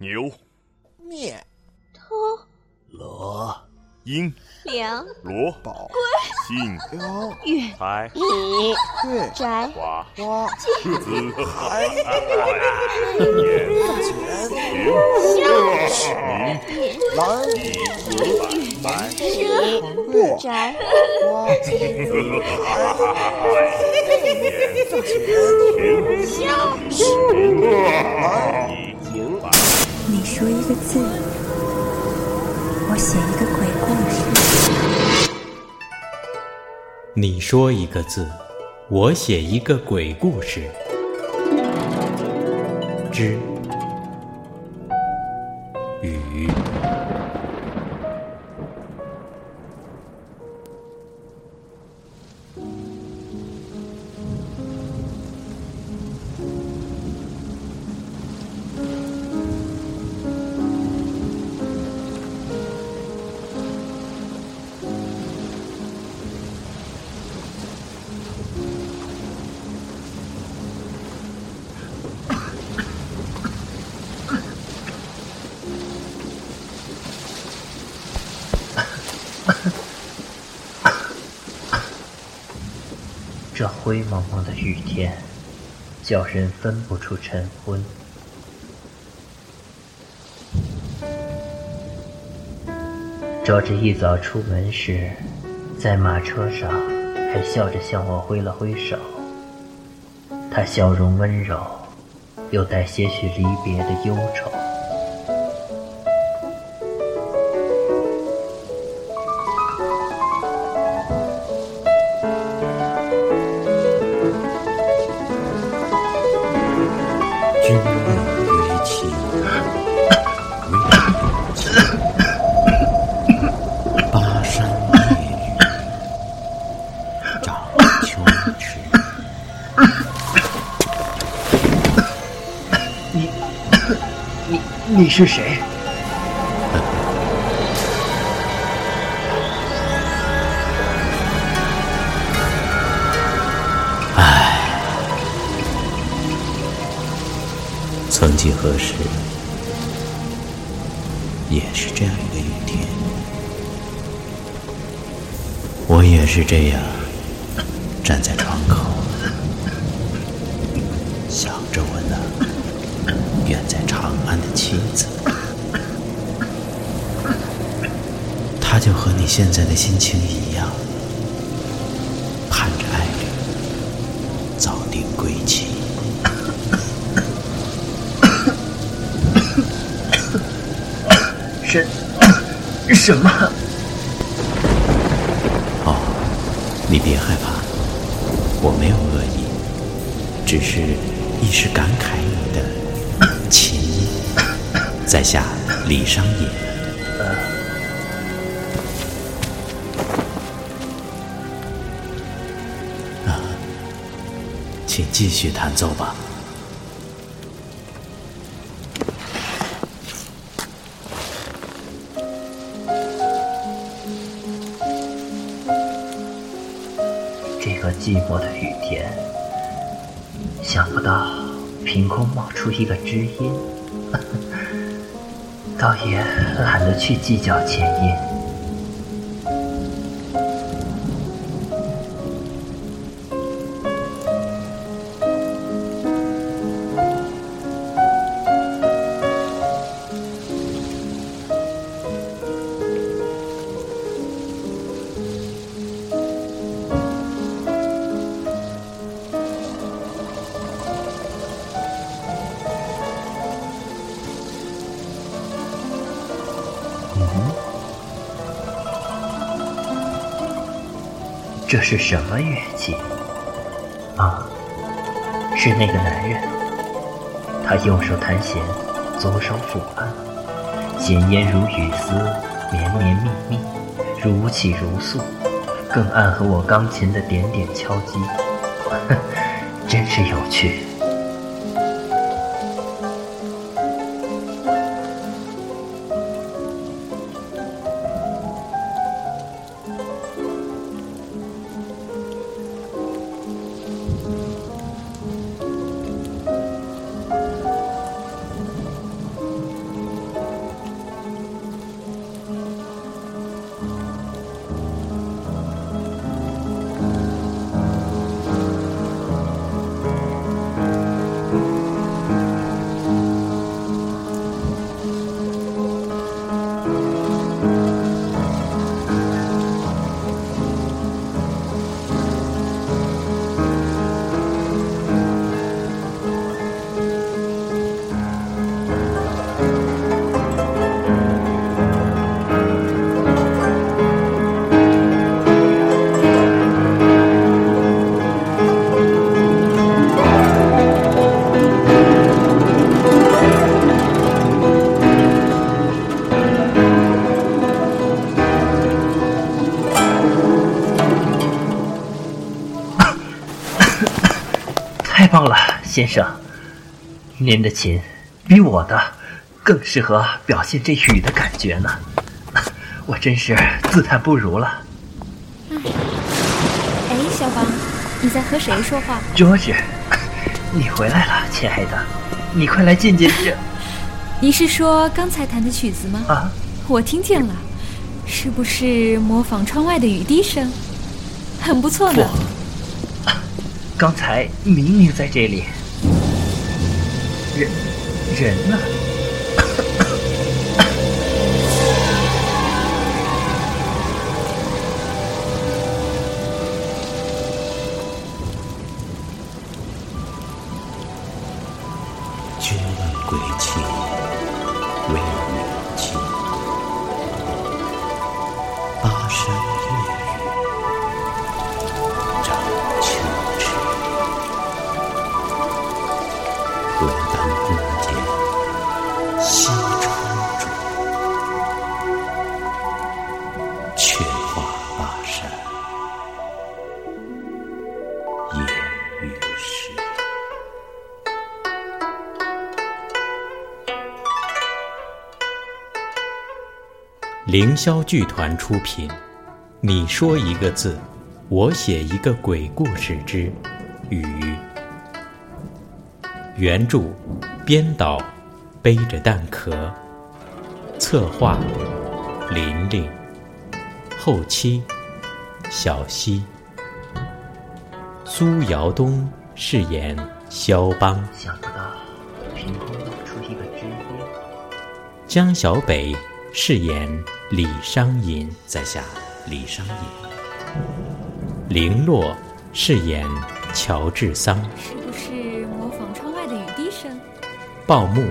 牛、面、偷、罗、鹰、梁、罗、宝、信、雕、月、财、米、月、宅、花、花、子、海、年、钱、明、蓝、白、月、宅、花、你说一个字，我写一个鬼故事。你说一个字，我写一个鬼故事。之雨。这灰蒙蒙的雨天，叫人分不出晨昏。周芷一早出门时，在马车上还笑着向我挥了挥手。他笑容温柔，又带些许离别的忧愁。你，是谁？唉曾几何时，也是这样一个雨天，我也是这样站在窗口，远在长安的妻子，她就和你现在的心情一样，盼着爱侣早定归期。什什么？哦，你别害怕，我没有恶意，只是一时感慨你的情意，在下李商隐。啊，请继续弹奏吧。这个寂寞的雨天，想不到凭空冒出一个知音，倒也懒得去计较前因。这是什么乐器？啊，是那个男人。他右手弹弦，左手抚按，弦烟如雨丝，绵绵密密，如泣如诉，更暗合我钢琴的点点敲击。哼 真是有趣。棒了，先生！您的琴比我的更适合表现这雨的感觉呢，我真是自叹不如了。哎，小王，你在和谁说话？卓子，你回来了，亲爱的，你快来见见这。你是说刚才弹的曲子吗？啊，我听见了，是不是模仿窗外的雨滴声？很不错呢。刚才明明在这里，人人呢？君问归期，未有期。巴山却话巴山，夜雨时。凌霄剧团出品，《你说一个字，我写一个鬼故事之雨》。原著，编导，背着蛋壳。策划，琳琳。后期，小溪。苏尧东饰演肖邦，想不到凭空露出一个知音。江小北饰演李商隐，在下李商隐。林洛饰演乔治桑，是不是模仿窗外的雨滴声？报幕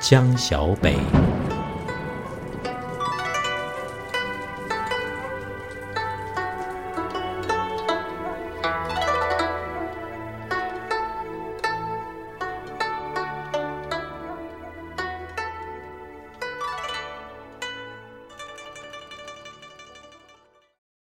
江小北。